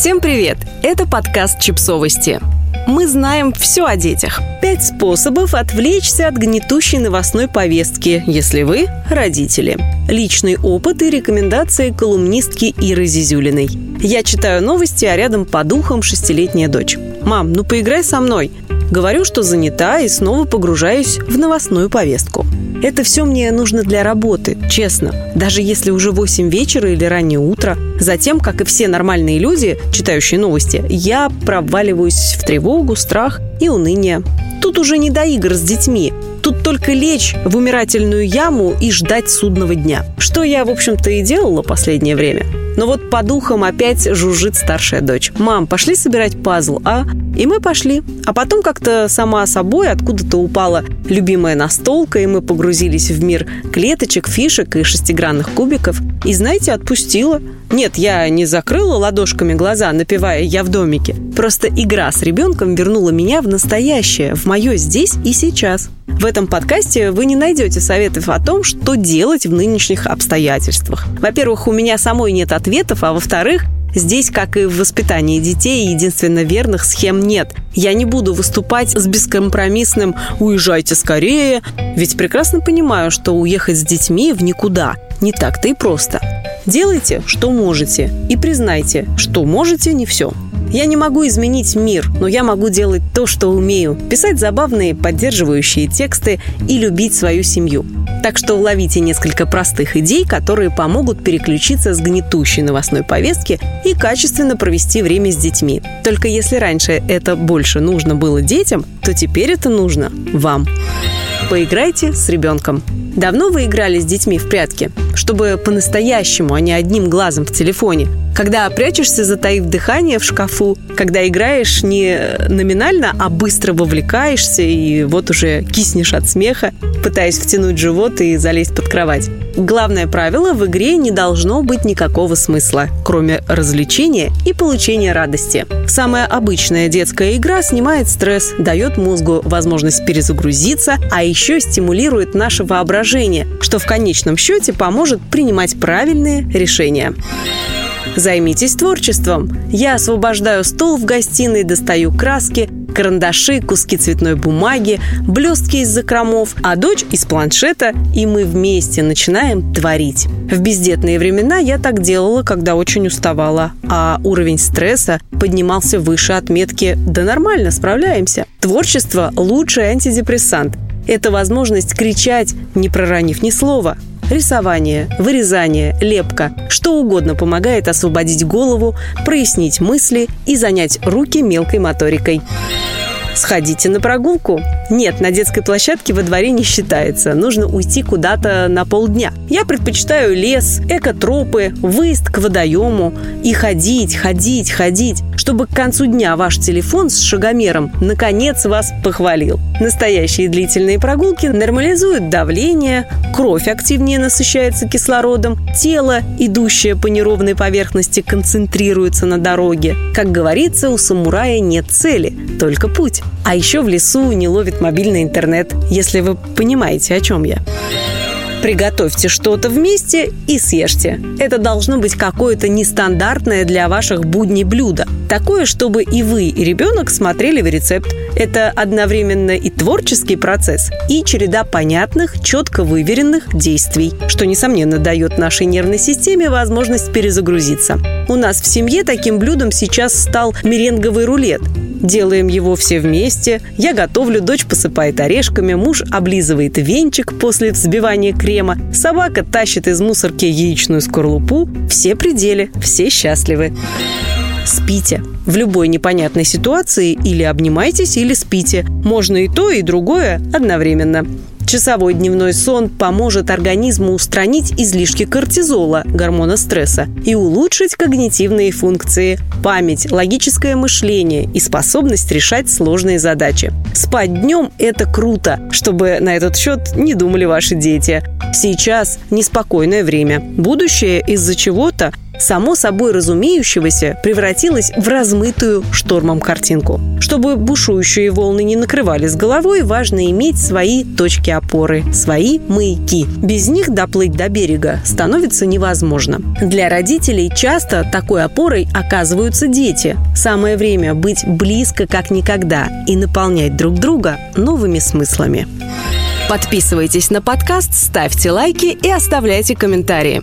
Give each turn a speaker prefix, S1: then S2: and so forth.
S1: Всем привет! Это подкаст «Чипсовости». Мы знаем все о детях. Пять способов отвлечься от гнетущей новостной повестки, если вы – родители. Личный опыт и рекомендации колумнистки Иры Зизюлиной. Я читаю новости, а рядом по духам шестилетняя дочь. «Мам, ну поиграй со мной». Говорю, что занята и снова погружаюсь в новостную повестку. Это все мне нужно для работы, честно. Даже если уже 8 вечера или раннее утро. Затем, как и все нормальные люди, читающие новости, я проваливаюсь в тревогу, страх и уныние. Тут уже не до игр с детьми. Тут только лечь в умирательную яму и ждать судного дня. Что я, в общем-то, и делала последнее время. Но вот по духам опять жужжит старшая дочь. «Мам, пошли собирать пазл, а?» И мы пошли. А потом как-то сама собой откуда-то упала любимая настолка, и мы погрузились в мир клеточек, фишек и шестигранных кубиков. И, знаете, отпустила. Нет, я не закрыла ладошками глаза, напевая «Я в домике». Просто игра с ребенком вернула меня в настоящее, в мое здесь и сейчас. В этом подкасте вы не найдете советов о том, что делать в нынешних обстоятельствах. Во-первых, у меня самой нет ответов, а во-вторых, Здесь, как и в воспитании детей, единственно верных схем нет. Я не буду выступать с бескомпромиссным «уезжайте скорее», ведь прекрасно понимаю, что уехать с детьми в никуда не так-то и просто. Делайте, что можете, и признайте, что можете не все. Я не могу изменить мир, но я могу делать то, что умею. Писать забавные, поддерживающие тексты и любить свою семью. Так что ловите несколько простых идей, которые помогут переключиться с гнетущей новостной повестки и качественно провести время с детьми. Только если раньше это больше нужно было детям, то теперь это нужно вам. Поиграйте с ребенком. Давно вы играли с детьми в прятки? Чтобы по-настоящему, а не одним глазом в телефоне. Когда прячешься, затаив дыхание в шкафу, когда играешь не номинально, а быстро вовлекаешься и вот уже киснешь от смеха, пытаясь втянуть живот и залезть под кровать. Главное правило – в игре не должно быть никакого смысла, кроме развлечения и получения радости. Самая обычная детская игра снимает стресс, дает мозгу возможность перезагрузиться, а еще стимулирует наше воображение, что в конечном счете поможет принимать правильные решения. Займитесь творчеством. Я освобождаю стол в гостиной, достаю краски, карандаши, куски цветной бумаги, блестки из закромов, а дочь из планшета, и мы вместе начинаем творить. В бездетные времена я так делала, когда очень уставала, а уровень стресса поднимался выше отметки «да нормально, справляемся». Творчество – лучший антидепрессант. Это возможность кричать, не проронив ни слова – рисование, вырезание, лепка, что угодно помогает освободить голову, прояснить мысли и занять руки мелкой моторикой. Сходите на прогулку. Нет, на детской площадке во дворе не считается. Нужно уйти куда-то на полдня. Я предпочитаю лес, экотропы, выезд к водоему. И ходить, ходить, ходить, чтобы к концу дня ваш телефон с шагомером наконец вас похвалил. Настоящие длительные прогулки нормализуют давление, кровь активнее насыщается кислородом, тело, идущее по неровной поверхности, концентрируется на дороге. Как говорится, у самурая нет цели, только путь. А еще в лесу не ловит мобильный интернет, если вы понимаете, о чем я. Приготовьте что-то вместе и съешьте. Это должно быть какое-то нестандартное для ваших будней блюдо. Такое, чтобы и вы, и ребенок смотрели в рецепт. Это одновременно и творческий процесс, и череда понятных, четко выверенных действий, что, несомненно, дает нашей нервной системе возможность перезагрузиться. У нас в семье таким блюдом сейчас стал меренговый рулет. Делаем его все вместе. Я готовлю, дочь посыпает орешками, муж облизывает венчик после взбивания крема, собака тащит из мусорки яичную скорлупу. Все пределы, все счастливы. Спите. В любой непонятной ситуации или обнимайтесь, или спите. Можно и то, и другое одновременно. Часовой дневной сон поможет организму устранить излишки кортизола, гормона стресса, и улучшить когнитивные функции, память, логическое мышление и способность решать сложные задачи. Спать днем – это круто, чтобы на этот счет не думали ваши дети. Сейчас неспокойное время. Будущее из-за чего-то само собой разумеющегося превратилось в размытую штормом картинку. Чтобы бушующие волны не накрывали с головой, важно иметь свои точки опоры, свои маяки. Без них доплыть до берега становится невозможно. Для родителей часто такой опорой оказываются дети. Самое время быть близко как никогда и наполнять друг друга новыми смыслами. Подписывайтесь на подкаст, ставьте лайки и оставляйте комментарии.